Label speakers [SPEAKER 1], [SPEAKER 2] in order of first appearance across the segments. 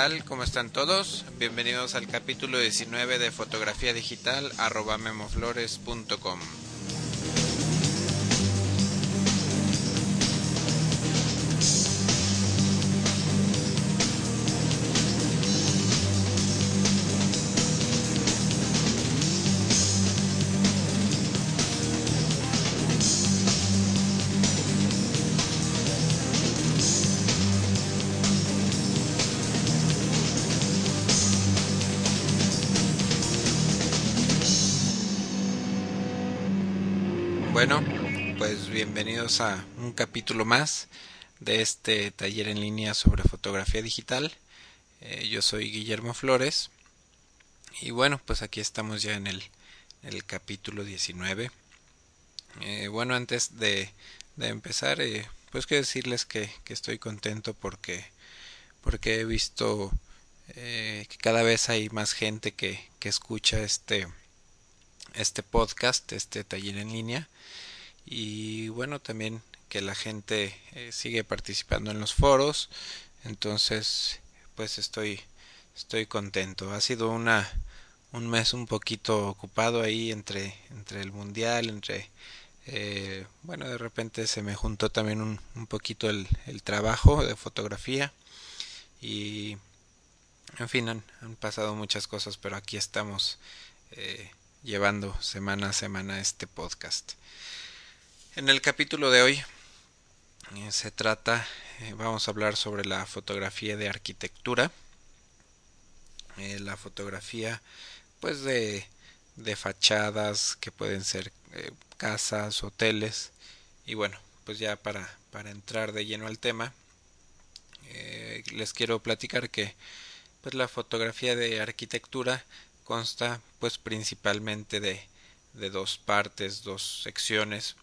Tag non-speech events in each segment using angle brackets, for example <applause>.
[SPEAKER 1] tal? ¿Cómo están todos? Bienvenidos al capítulo 19 de fotografía digital arroba memoflores.com. bienvenidos a un capítulo más de este taller en línea sobre fotografía digital. Eh, yo soy Guillermo Flores y bueno, pues aquí estamos ya en el, capítulo 19. Eh, bueno, antes de, de empezar, eh, pues quiero decirles que, que, estoy contento porque, porque he visto que cada vez hay más gente que, que escucha este este podcast, este taller en línea y bueno también que la gente eh, sigue participando en los foros entonces pues estoy estoy contento ha sido una un mes un poquito ocupado ahí entre entre el mundial entre eh, bueno de repente se me juntó también un, un poquito el, el, trabajo de fotografía y en fin han, pasado muchas cosas pero aquí estamos eh, llevando semana a semana este podcast. En el capítulo de hoy eh, se trata, eh, vamos a hablar sobre la fotografía de arquitectura, eh, la fotografía pues de, de, fachadas que pueden ser casas, hoteles y bueno, pues ya para, para entrar de lleno al tema, les quiero platicar que pues la fotografía de arquitectura consta pues principalmente de, de dos partes, dos secciones.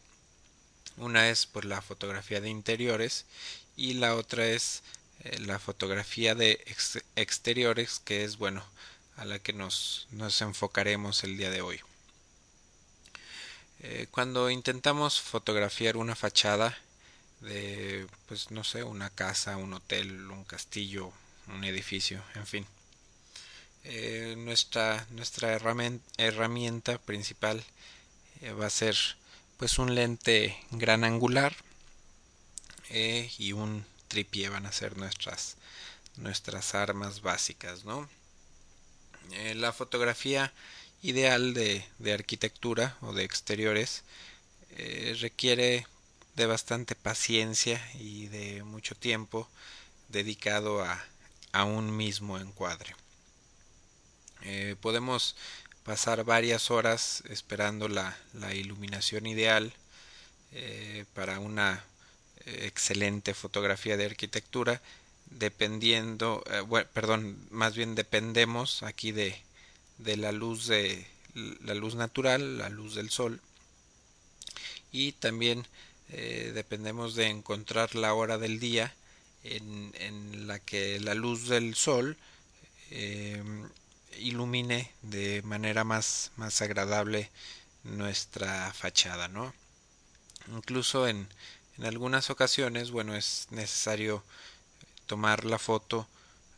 [SPEAKER 1] Una es pues la fotografía de interiores y la otra es eh, la fotografía de ex exteriores que es bueno a la que nos, nos enfocaremos el día de hoy. Eh, cuando intentamos fotografiar una fachada de pues no sé una casa, un hotel, un castillo, un edificio, en fin eh, nuestra nuestra herramienta, principal va a ser pues un lente gran angular eh, y un tripié van a ser nuestras nuestras armas básicas no eh, la fotografía ideal de, de, arquitectura o de exteriores eh, requiere de bastante paciencia y de mucho tiempo dedicado a, a un mismo encuadre. Podemos pasar varias horas esperando la, la iluminación ideal eh, para una eh, excelente fotografía de arquitectura dependiendo eh, bueno, perdón más bien dependemos aquí de, de la luz de la luz natural la luz del sol. Y también dependemos de encontrar la hora del día en, en la que la luz del sol ilumine de manera más, más agradable nuestra fachada, ¿no? Incluso en, en algunas ocasiones, bueno, es necesario tomar la foto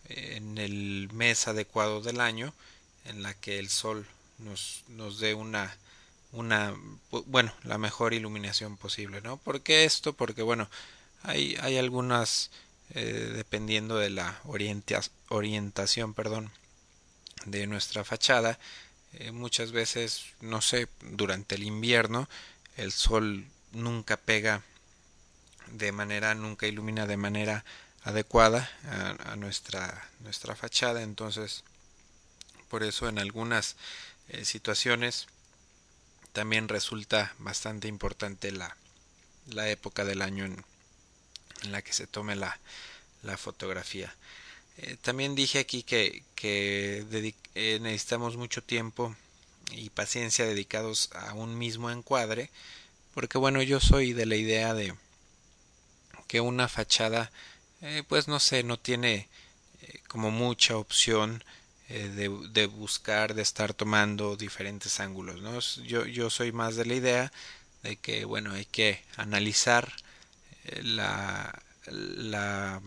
[SPEAKER 1] en el mes adecuado del año en la que el sol nos, nos dé una una bueno la mejor iluminación posible no ¿por qué esto? porque bueno hay, hay algunas eh, dependiendo de la orienta, orientación perdón de nuestra fachada eh, muchas veces no sé durante el invierno el sol nunca pega de manera nunca ilumina de manera adecuada a, nuestra nuestra fachada. Entonces por eso en algunas eh, situaciones también resulta bastante importante la, la época del año en, en la que se tome la, la fotografía eh, también dije aquí que, que eh, necesitamos mucho tiempo y paciencia dedicados a un mismo encuadre, porque bueno, yo soy de la idea de que una fachada, eh, pues no sé, no tiene como mucha opción de, de, buscar, de estar tomando diferentes ángulos, ¿no? Yo, yo soy más de la idea de que, bueno, hay que analizar la, la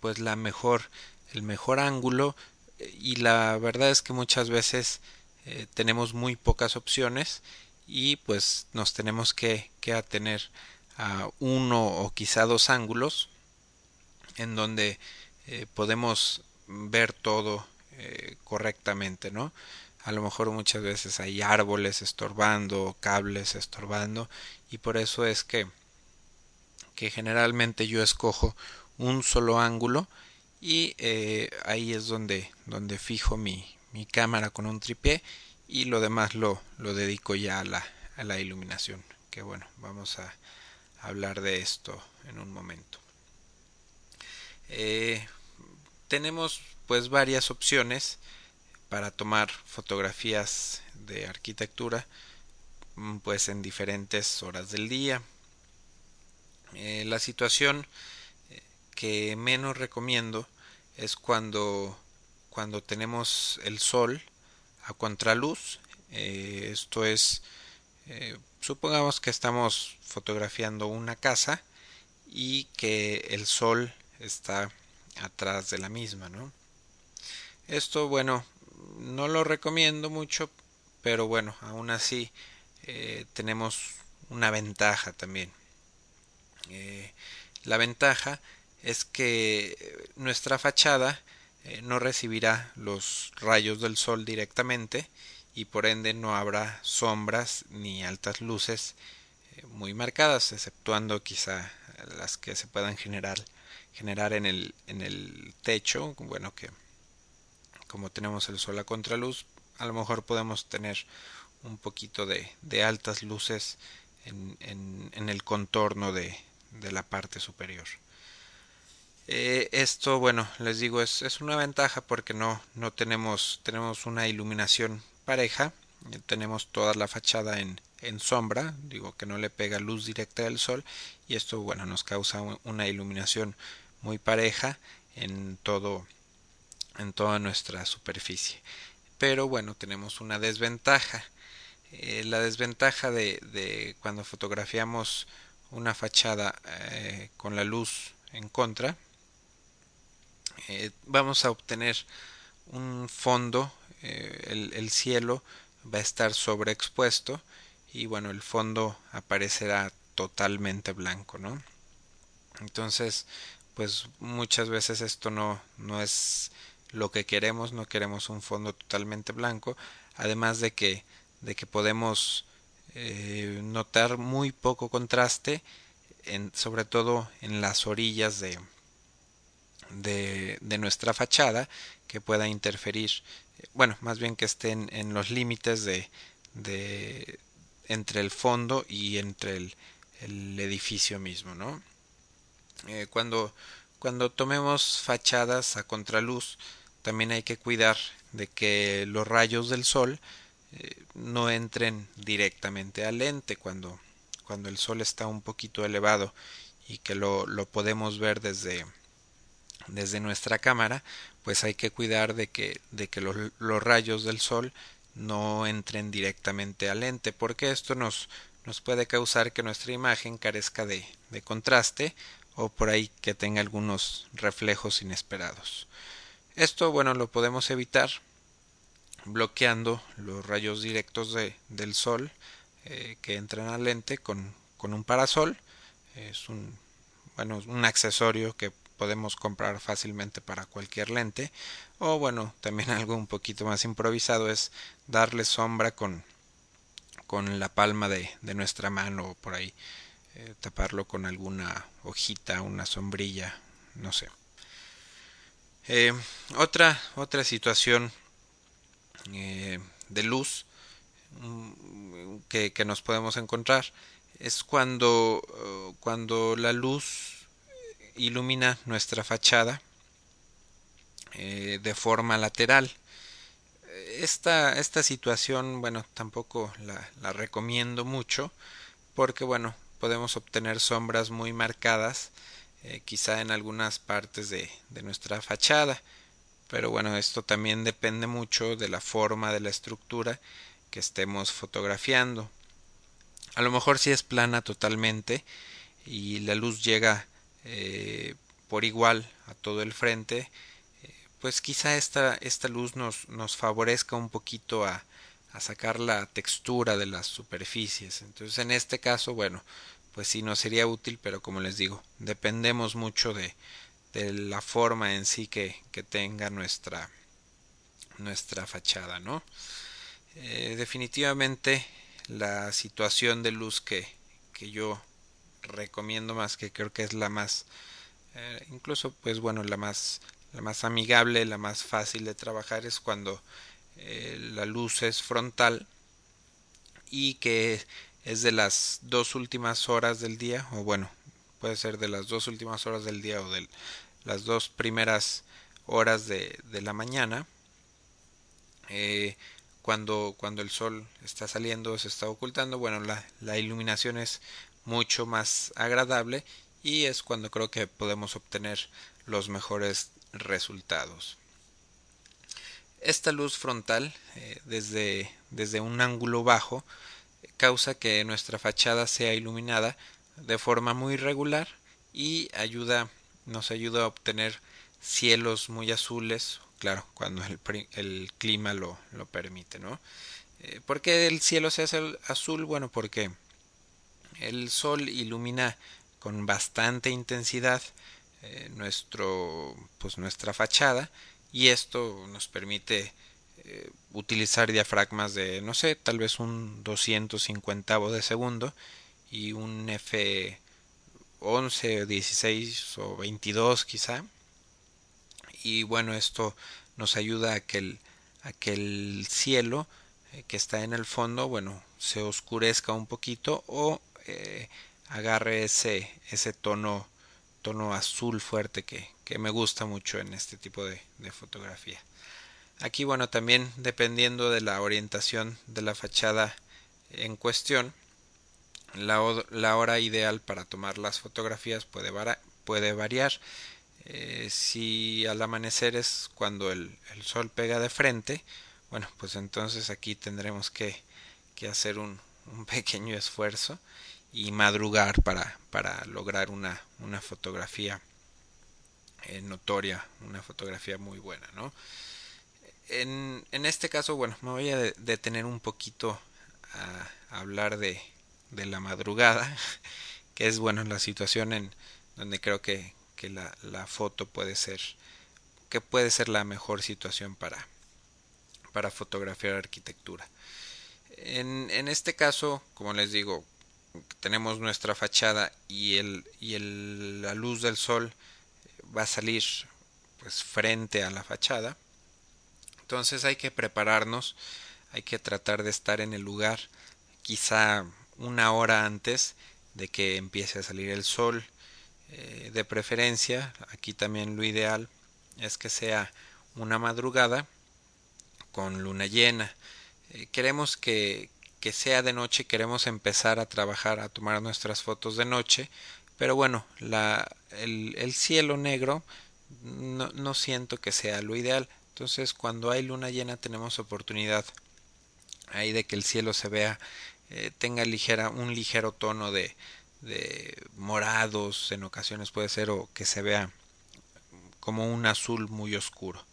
[SPEAKER 1] pues la mejor el mejor ángulo y la verdad es que muchas veces eh, tenemos muy pocas opciones y pues nos tenemos que, que atener a uno o quizá dos ángulos en donde eh, podemos ver todo eh, correctamente, ¿no? A lo mejor muchas veces hay árboles estorbando, cables estorbando y por eso es que que generalmente yo escojo un solo ángulo y eh, ahí es donde, donde fijo mi, mi, cámara con un tripié y lo demás lo, lo dedico ya a la, a la iluminación que bueno vamos a hablar de esto en un momento. Eh, tenemos pues varias opciones para tomar fotografías de arquitectura mm, pues en diferentes horas del día. Eh, la situación que menos recomiendo es cuando cuando tenemos el sol a contraluz eh, esto es eh, supongamos que estamos fotografiando una casa y que el sol está atrás de la misma ¿no? esto bueno no lo recomiendo mucho pero bueno aún así eh, tenemos una ventaja también la ventaja es que nuestra fachada eh, no recibirá los rayos del sol directamente y por ende no habrá sombras ni altas luces eh, muy marcadas, exceptuando quizá las que se puedan generar generar en el, en el techo, bueno que como tenemos el sol a contraluz, a lo mejor podemos tener un poquito de, de altas luces en, en, en el contorno de, de la parte superior. Eh, esto, bueno, les digo, es, es, una ventaja porque no, no tenemos, tenemos una iluminación pareja, eh, tenemos toda la fachada en, en sombra, digo que no le pega luz directa del sol y esto, bueno, nos causa una iluminación muy pareja en todo, en toda nuestra superficie. Pero bueno, tenemos una desventaja. Eh, la desventaja de, de cuando fotografiamos una fachada con la luz en contra eh, vamos a obtener un fondo eh, el, el, cielo va a estar sobreexpuesto y bueno el fondo aparecerá totalmente blanco no entonces pues muchas veces esto no no es lo que queremos no queremos un fondo totalmente blanco además de que de que podemos eh, notar muy poco contraste, sobre todo en las orillas de, de, nuestra fachada, que pueda interferir, bueno, más bien que estén en los límites de, de entre el fondo y entre el, el edificio mismo, ¿no? Eh, cuando, cuando tomemos fachadas a contraluz, también hay que cuidar de que los rayos del sol eh, no entren directamente al lente cuando, cuando el sol está un poquito elevado y que lo, lo podemos ver desde, desde nuestra cámara, pues hay que cuidar de que, de que los, rayos del sol no entren directamente al lente, porque esto nos, nos puede causar que nuestra imagen carezca de, de contraste o por ahí que tenga algunos reflejos inesperados. Esto, bueno, lo podemos evitar bloqueando los rayos directos de, del sol eh, que entran al lente con, con un parasol. Es un, bueno, un accesorio que podemos comprar fácilmente para cualquier lente. O bueno, también <laughs> algo un poquito más improvisado es darle sombra con, con la palma de, de nuestra mano o por ahí. Eh, taparlo con alguna hojita, una sombrilla, no sé. Eh, otra, otra situación eh, de luz mm, que, que, nos podemos encontrar es cuando, cuando la luz ilumina nuestra fachada eh, de forma lateral. Esta, esta situación, bueno, tampoco la, recomiendo mucho porque, bueno, podemos obtener sombras muy marcadas, eh, quizá en algunas partes de, de nuestra fachada pero bueno, esto también depende mucho de la forma de la estructura que estemos fotografiando. A lo mejor si es plana totalmente y la luz llega eh, por igual a todo el frente, eh, pues quizá esta, esta luz nos, nos favorezca un poquito a, a sacar la textura de las superficies. Entonces en este caso, bueno, pues sí nos sería útil, pero como les digo, dependemos mucho de, de la forma en sí que, que tenga nuestra, nuestra fachada, ¿no? Eh, definitivamente la situación de luz que, que yo recomiendo más, que creo que es la más, eh, incluso pues bueno, la más, la más amigable, la más fácil de trabajar es cuando eh, la luz es frontal y que es de las dos últimas horas del día, o bueno, puede ser de las dos últimas horas del día o de las dos primeras horas de, de la mañana, eh, cuando, cuando el sol está saliendo, se está ocultando, bueno, la, la iluminación es mucho más agradable y es cuando creo que podemos obtener los mejores resultados. Esta luz frontal, eh, desde, desde un ángulo bajo, causa que nuestra fachada sea iluminada de forma muy regular y ayuda, nos ayuda a obtener cielos muy azules, claro, cuando el, el clima lo, lo, permite, ¿no? Eh, ¿Por qué el cielo se hace azul? Bueno, porque el sol ilumina con bastante intensidad eh, nuestro, pues nuestra fachada y esto nos permite eh, utilizar diafragmas de no sé tal vez un 250 de segundo y un F 11 16 o 22 quizá. Y bueno esto nos ayuda a que el, a que el cielo eh, que está en el fondo bueno se oscurezca un poquito o eh, agarre ese ese tono tono azul fuerte que, que me gusta mucho en este tipo de, de fotografía. Aquí, bueno, también dependiendo de la orientación de la fachada en cuestión, la, hora ideal para tomar las fotografías puede, puede variar. Eh, si al amanecer es cuando el, el, sol pega de frente, bueno, pues entonces aquí tendremos que, que hacer un, un <laughs> pequeño esfuerzo y madrugar para, para lograr una, una fotografía eh, notoria, una fotografía muy buena, ¿no? En, en este caso, bueno, me voy a detener un poquito a, hablar de, de, la madrugada, <laughs> que es, bueno, la situación en donde creo que, que la, la foto puede ser, que puede ser la mejor situación para, para fotografiar arquitectura. En, en este caso, como les digo, tenemos nuestra fachada y, el, y el, la luz del sol va a salir pues frente a la fachada. Entonces hay que prepararnos hay que tratar de estar en el lugar quizá una hora antes de que empiece a salir el sol. Eh, de preferencia aquí también lo ideal es que sea una madrugada con luna llena. Eh, queremos que, que sea de noche, queremos empezar a trabajar, a tomar nuestras fotos de noche, pero bueno, el, el cielo negro no, no siento que sea lo ideal. Entonces, cuando hay luna llena tenemos oportunidad ahí de que el cielo se vea, eh, tenga ligera, un ligero tono de, de morados en ocasiones puede ser o que se vea como un azul muy oscuro.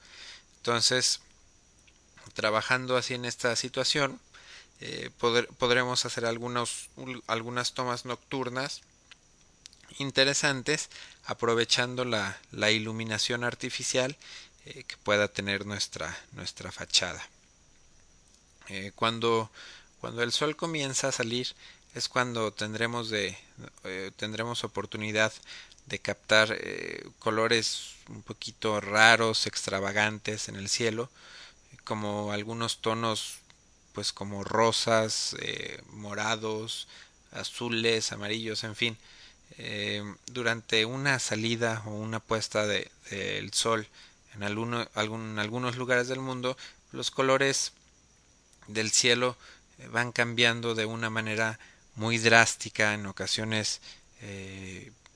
[SPEAKER 1] Entonces, trabajando así en esta situación, eh, podremos hacer algunos, algunas tomas nocturnas interesantes aprovechando la, la iluminación artificial eh, que pueda tener nuestra, nuestra fachada. Eh, cuando, cuando el sol comienza a salir es cuando tendremos, de, tendremos oportunidad de captar colores un poquito raros, extravagantes en el cielo, como algunos tonos pues como rosas, eh, morados, azules, amarillos, en fin. Eh, durante una salida o una puesta del de, sol en alguno, algún, algunos lugares del mundo, los colores del cielo eh, van cambiando de una manera muy drástica, en ocasiones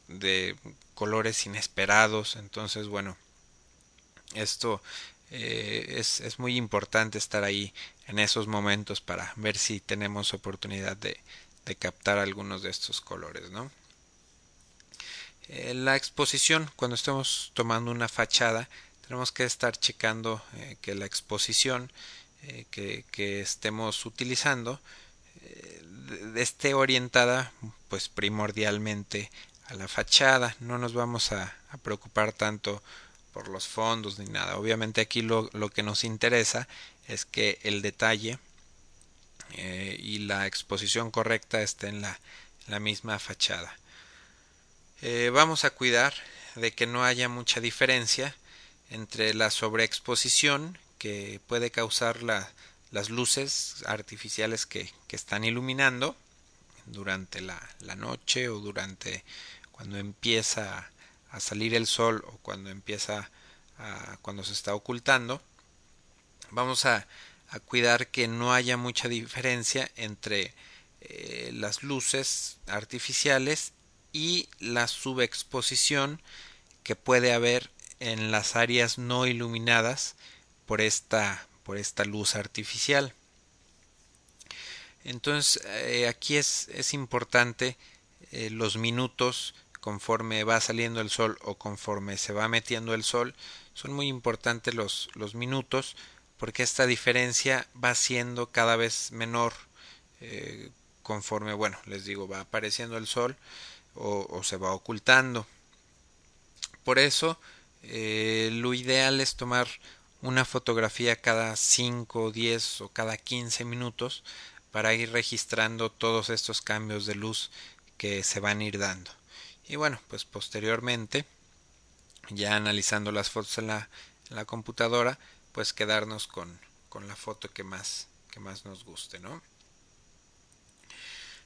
[SPEAKER 1] de colores inesperados. Entonces, bueno, esto eh, es, es, muy importante estar ahí en esos momentos para ver si tenemos oportunidad de, de captar algunos de estos colores, ¿no? Eh, la exposición, cuando estemos tomando una fachada, tenemos que estar checando eh, que la exposición que, que, estemos utilizando esté orientada pues primordialmente a la fachada no nos vamos a, a preocupar tanto por los fondos ni nada obviamente aquí lo, lo que nos interesa es que el detalle eh, y la exposición correcta esté en la, la misma fachada. Eh, vamos a cuidar de que no haya mucha diferencia entre la sobreexposición que puede causar la, las luces artificiales que, que están iluminando durante la, la, noche o durante cuando empieza a salir el sol o cuando empieza a, cuando se está ocultando vamos a, a cuidar que no haya mucha diferencia entre eh, las luces artificiales y la subexposición que puede haber en las áreas no iluminadas por esta, por esta luz artificial. Entonces eh, aquí es, es importante eh, los minutos conforme va saliendo el sol o conforme se va metiendo el sol son muy importantes los, minutos porque esta diferencia va siendo cada vez menor eh, conforme, bueno, les digo, va apareciendo el sol o, o se va ocultando. Por eso, eh, lo ideal es tomar una fotografía cada 5, 10 o cada 15 minutos para ir registrando todos estos cambios de luz que se van a ir dando. Y bueno, pues posteriormente, ya analizando las fotos en la, la computadora, pues quedarnos con, con la foto que más, que más nos guste, ¿no?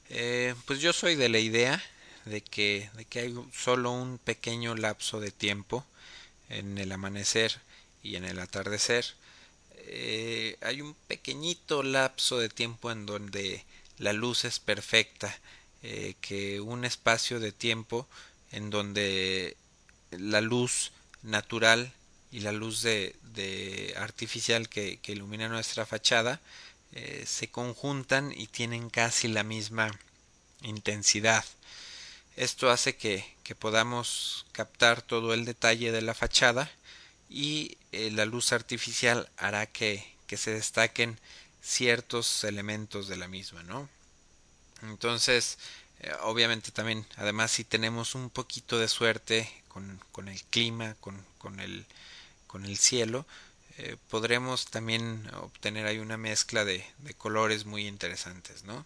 [SPEAKER 1] Eh, pues yo soy de la idea de que, de que hay solo un pequeño lapso de tiempo en el amanecer y en el atardecer. Eh, hay un pequeñito lapso de tiempo en donde la luz es perfecta, eh, que un espacio de tiempo en donde la luz natural y la luz de, de artificial que, que, ilumina nuestra fachada eh, se conjuntan y tienen casi la misma intensidad. Esto hace que, que podamos captar todo el detalle de la fachada y eh, la luz artificial hará que, que se destaquen ciertos elementos de la misma, ¿no? Entonces, eh, obviamente también, además, si tenemos un poquito de suerte con, con el clima, con, con el con el cielo, eh, podremos también obtener ahí una mezcla de, de, colores muy interesantes, ¿no?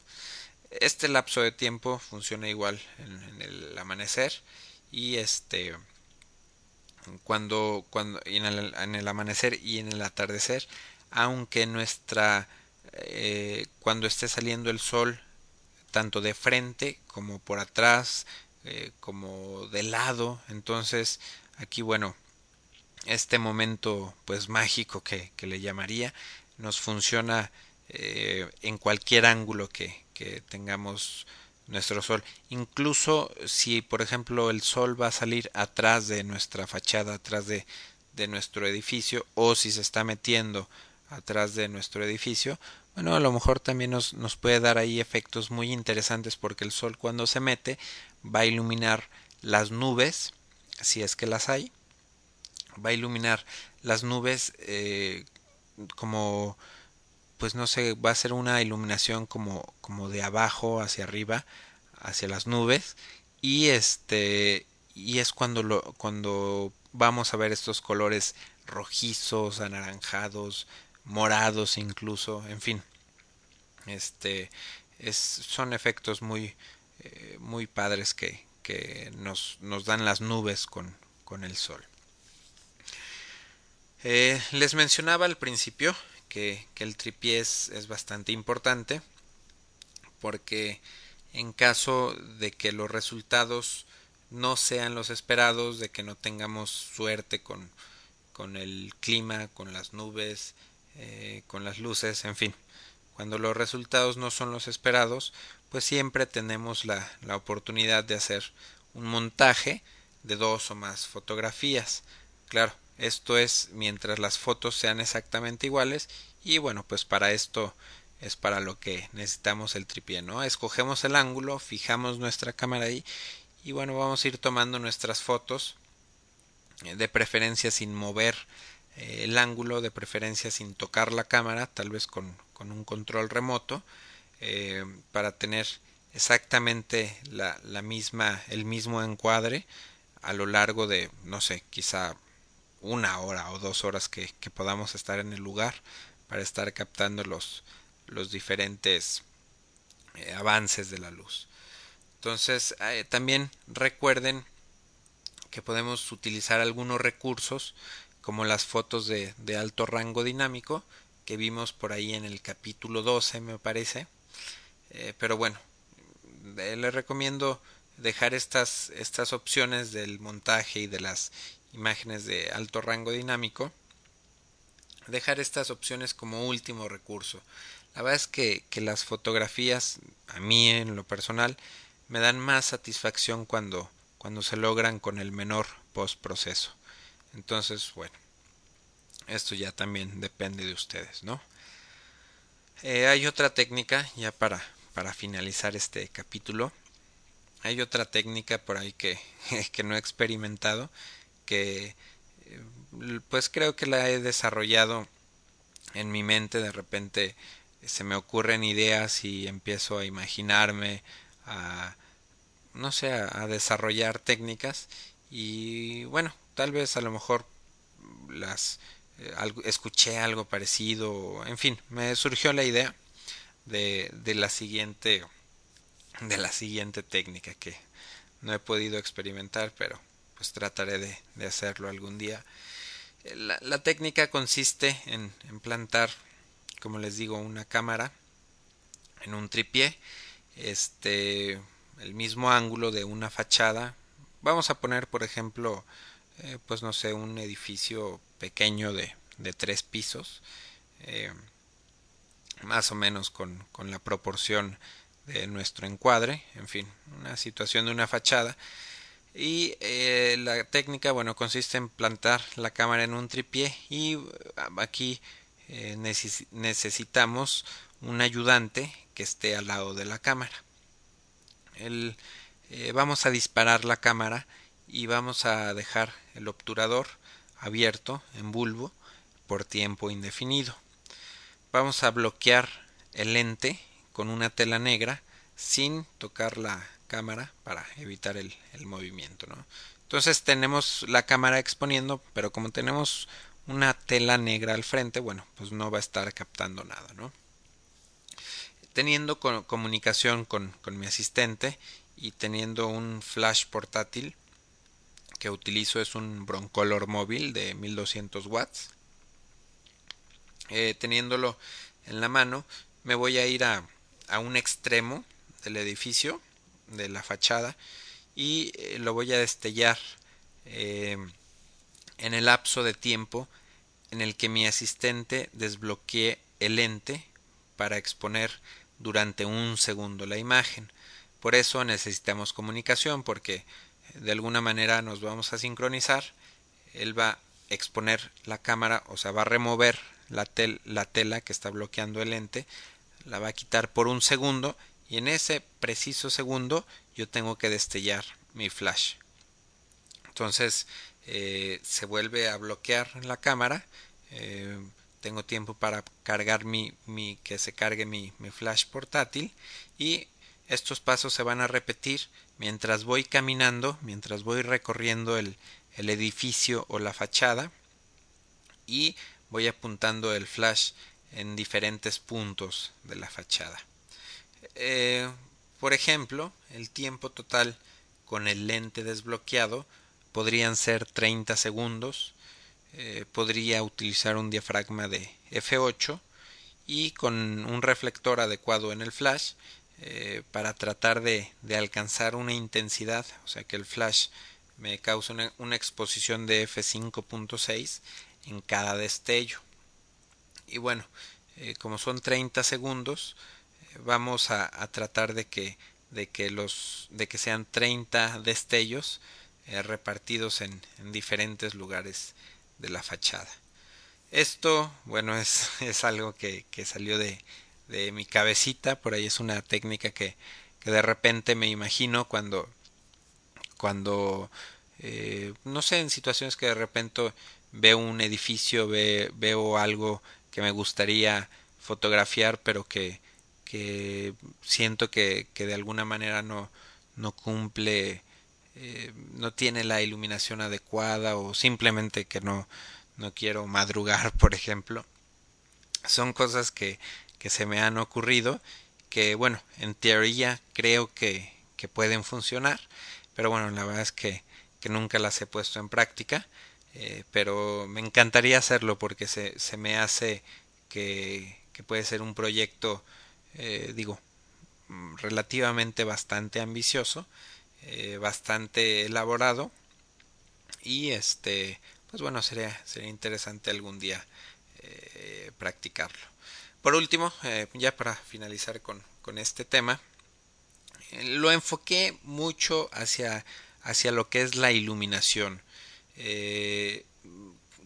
[SPEAKER 1] Este lapso de tiempo funciona igual en, el amanecer y este cuando, cuando en el, en el, amanecer y en el atardecer, aunque nuestra eh, cuando esté saliendo el sol tanto de frente como por atrás eh, como de lado, entonces aquí bueno este momento pues mágico que, que le llamaría nos funciona eh, en cualquier ángulo que, que tengamos nuestro sol. Incluso si, por ejemplo, el sol va a salir atrás de nuestra fachada, atrás de, de, nuestro edificio, o si se está metiendo atrás de nuestro edificio, bueno, a lo mejor también nos, nos puede dar ahí efectos muy interesantes porque el sol cuando se mete va a iluminar las nubes, si es que las hay, va a iluminar las nubes eh, como pues no sé va a ser una iluminación como como de abajo hacia arriba hacia las nubes y este y es cuando lo cuando vamos a ver estos colores rojizos anaranjados morados incluso en fin. Este es, son efectos muy eh, muy padres que, que nos, nos dan las nubes con, con el sol. Eh, les mencionaba al principio que, que el tripié es, es, bastante importante porque en caso de que los resultados no sean los esperados, de que no tengamos suerte con, con el clima, con las nubes, eh, con las luces, en fin, cuando los resultados no son los esperados, pues siempre tenemos la, la oportunidad de hacer un montaje de dos o más fotografías. Claro, esto es mientras las fotos sean exactamente iguales y bueno, pues para esto es para lo que necesitamos el tripié, ¿no? Escogemos el ángulo, fijamos nuestra cámara ahí y bueno, vamos a ir tomando nuestras fotos de preferencia sin mover el ángulo, de preferencia sin tocar la cámara, tal vez con, con un control remoto, para tener exactamente la, la misma, el mismo encuadre a lo largo de, no sé, quizá una hora o dos horas que, que podamos estar en el lugar para estar captando los, los diferentes eh, avances de la luz. Entonces, eh, también recuerden que podemos utilizar algunos recursos como las fotos de, de, alto rango dinámico que vimos por ahí en el capítulo 12 me parece. Eh, pero bueno, les recomiendo dejar estas, estas opciones del montaje y de las imágenes de alto rango dinámico, dejar estas opciones como último recurso. La verdad es que, que las fotografías, a mí en lo personal, me dan más satisfacción cuando, cuando se logran con el menor postproceso. Entonces, bueno, esto ya también depende de ustedes, ¿no? Eh, hay otra técnica, ya para, para finalizar este capítulo, hay otra técnica por ahí que, <laughs> que no he experimentado, que eh, pues creo que la he desarrollado en mi mente de repente se me ocurren ideas y empiezo a imaginarme a no sé a, desarrollar técnicas y bueno tal vez a lo mejor las eh, escuché algo parecido en fin me surgió la idea de, de la siguiente de la siguiente técnica que no he podido experimentar pero pues trataré de, hacerlo algún día. La, técnica consiste en, plantar, como les digo, una cámara en un tripié, este, el mismo ángulo de una fachada. Vamos a poner, por ejemplo, eh, pues no sé, un edificio pequeño de, de tres pisos, eh, más o menos con, con la proporción de nuestro encuadre, en fin, una situación de una fachada y eh, la técnica, bueno, consiste en plantar la cámara en un tripié y aquí necesitamos un ayudante que esté al lado de la cámara. El, vamos a disparar la cámara y vamos a dejar el obturador abierto en bulbo por tiempo indefinido. Vamos a bloquear el lente con una tela negra sin tocar la cámara para evitar el, movimiento. ¿no? Entonces tenemos la cámara exponiendo, pero como tenemos una tela negra al frente, bueno, pues no va a estar captando nada. ¿no? Teniendo comunicación con, con mi asistente y teniendo un flash portátil que utilizo es un Broncolor móvil de 1200 watts. Eh, teniéndolo en la mano, me voy a ir a, a un extremo del edificio de la fachada y eh, lo voy a destellar eh, en el lapso de tiempo en el que mi asistente desbloquee el lente para exponer durante un segundo la imagen. Por eso necesitamos comunicación porque de alguna manera nos vamos a sincronizar. Él va a exponer la cámara, o sea, va a remover la, la tela que está bloqueando el lente, la va a quitar por un segundo y en ese preciso segundo yo tengo que destellar mi flash. Entonces eh, se vuelve a bloquear la cámara. Eh, tengo tiempo para cargar mi, mi que se cargue mi, mi, flash portátil y estos pasos se van a repetir mientras voy caminando, mientras voy recorriendo el, el edificio o la fachada y voy apuntando el flash en diferentes puntos de la fachada. Eh, por ejemplo, el tiempo total con el lente desbloqueado podrían ser 30 segundos. Eh, podría utilizar un diafragma de f8 y con un reflector adecuado en el flash eh, para tratar de, alcanzar una intensidad, o sea que el flash me cause una, exposición de f5.6 en cada destello. Y bueno, como son 30 segundos, vamos a, tratar de que, de que, sean 30 destellos eh, repartidos en, en, diferentes lugares de la fachada. Esto, bueno, es, <laughs> algo que salió de, de, mi cabecita, por ahí es una técnica que, que de repente me imagino cuando, cuando eh, no sé, en situaciones que de repente veo un edificio, veo algo que me gustaría fotografiar, pero que, que siento que, que de alguna manera no, no cumple, eh, no tiene la iluminación adecuada o simplemente que no, no quiero madrugar, <laughs> por ejemplo. Son cosas que, que se me han ocurrido que, bueno, en teoría creo que, que pueden funcionar, pero bueno, la verdad es que, que nunca las he puesto en práctica, eh, pero me encantaría hacerlo porque se, se me hace que, que puede ser un proyecto, eh, digo, relativamente bastante ambicioso, eh, bastante elaborado y este, pues bueno, sería, sería interesante algún día practicarlo. Por último, ya para finalizar con, con este tema, lo enfoqué mucho hacia, hacia lo que es la iluminación.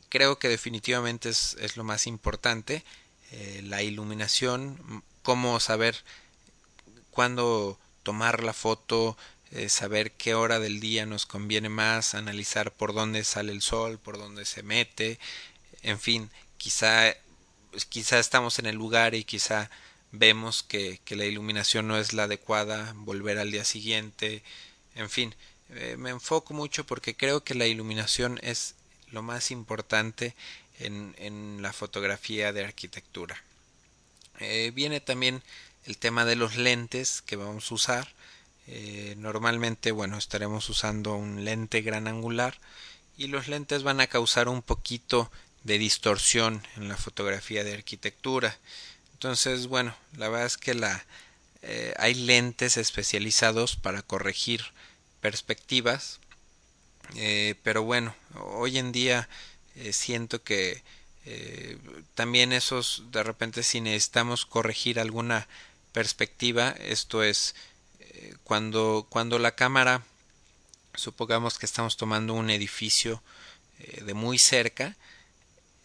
[SPEAKER 1] creo que definitivamente es, es, lo más importante eh, la iluminación, cómo saber cuándo tomar la foto, eh, saber qué hora del día nos conviene más, analizar por dónde sale el sol, por dónde se mete, en fin, quizá, pues, quizá estamos en el lugar y quizá vemos que, la iluminación no es la adecuada, volver al día siguiente, en fin, eh, me enfoco mucho porque creo que la iluminación es lo más importante en, en la fotografía de arquitectura. Eh, viene también el tema de los lentes que vamos a usar. Eh, normalmente, bueno, estaremos usando un lente gran angular y los lentes van a causar un poquito de distorsión en la fotografía de arquitectura. Entonces, bueno, la verdad es que la, eh, hay lentes especializados para corregir perspectivas, pero bueno, hoy en día eh, siento que eh, también esos de repente si necesitamos corregir alguna perspectiva esto es eh, cuando cuando la cámara supongamos que estamos tomando un edificio de muy cerca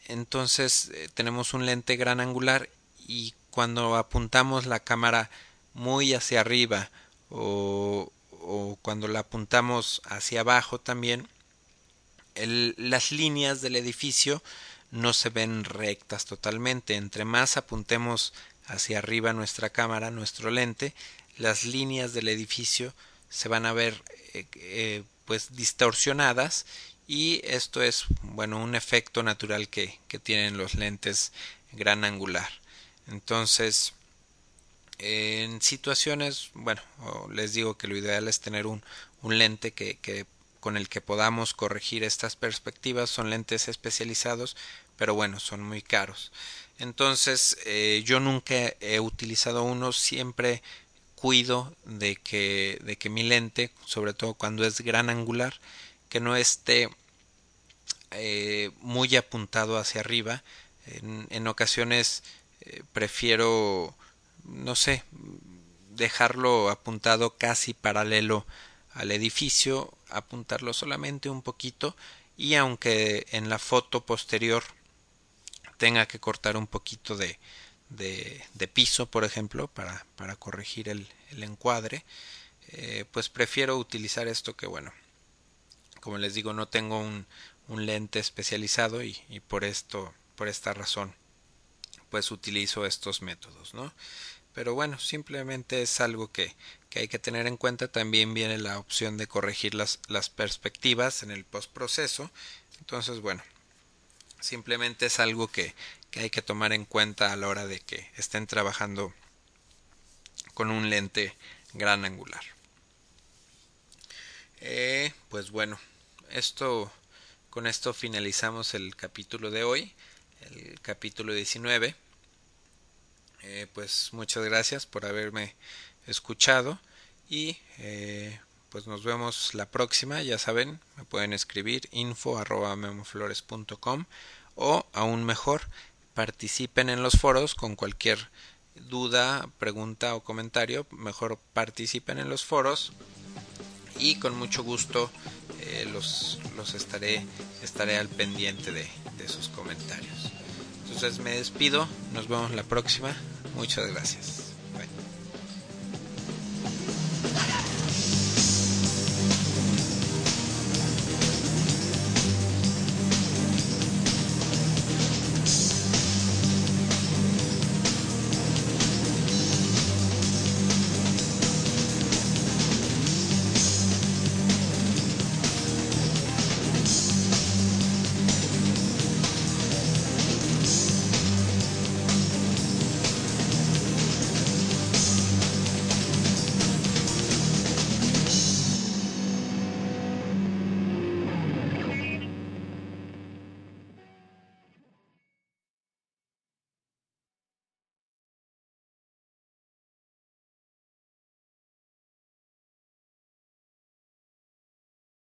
[SPEAKER 1] entonces tenemos un lente gran angular y cuando apuntamos la cámara muy hacia arriba o, o cuando la apuntamos hacia abajo también las líneas del edificio no se ven rectas totalmente. Entre más apuntemos hacia arriba nuestra cámara, nuestro lente, las líneas del edificio se van a ver eh, eh, pues distorsionadas y esto es bueno un efecto natural que, que tienen los lentes gran angular. Entonces, en situaciones, bueno, les digo que lo ideal es tener un, un lente que, que con el que podamos corregir estas perspectivas. Son lentes especializados pero bueno son muy caros. Entonces eh, yo nunca he utilizado uno. Siempre cuido de que de que mi lente sobre todo cuando es gran angular que no esté eh, muy apuntado hacia arriba. En, ocasiones eh, prefiero no sé dejarlo apuntado casi paralelo al edificio, apuntarlo solamente un poquito y aunque en la foto posterior tenga que cortar un poquito de, de, piso, por ejemplo, para, para corregir el, el encuadre, eh, pues prefiero utilizar esto que bueno, como les digo, no tengo un, un lente especializado y, y, por esto, por esta razón, pues utilizo estos métodos, ¿no? Pero bueno, simplemente es algo que, que hay que tener en cuenta. También viene la opción de corregir las, las perspectivas en el postproceso. Entonces, bueno, simplemente es algo que, que hay que tomar en cuenta a la hora de que estén trabajando con un lente gran angular. Eh, pues bueno, esto con esto finalizamos el capítulo de hoy, el capítulo 19. Eh, pues muchas gracias por haberme escuchado y eh, pues nos vemos la próxima ya saben me pueden escribir info arroba memoflores.com o aún mejor participen en los foros con cualquier duda pregunta o comentario mejor participen en los foros y con mucho gusto eh, los, los estaré estaré al pendiente de, de sus comentarios. Entonces me despido. Nos vemos la próxima. Muchas gracias.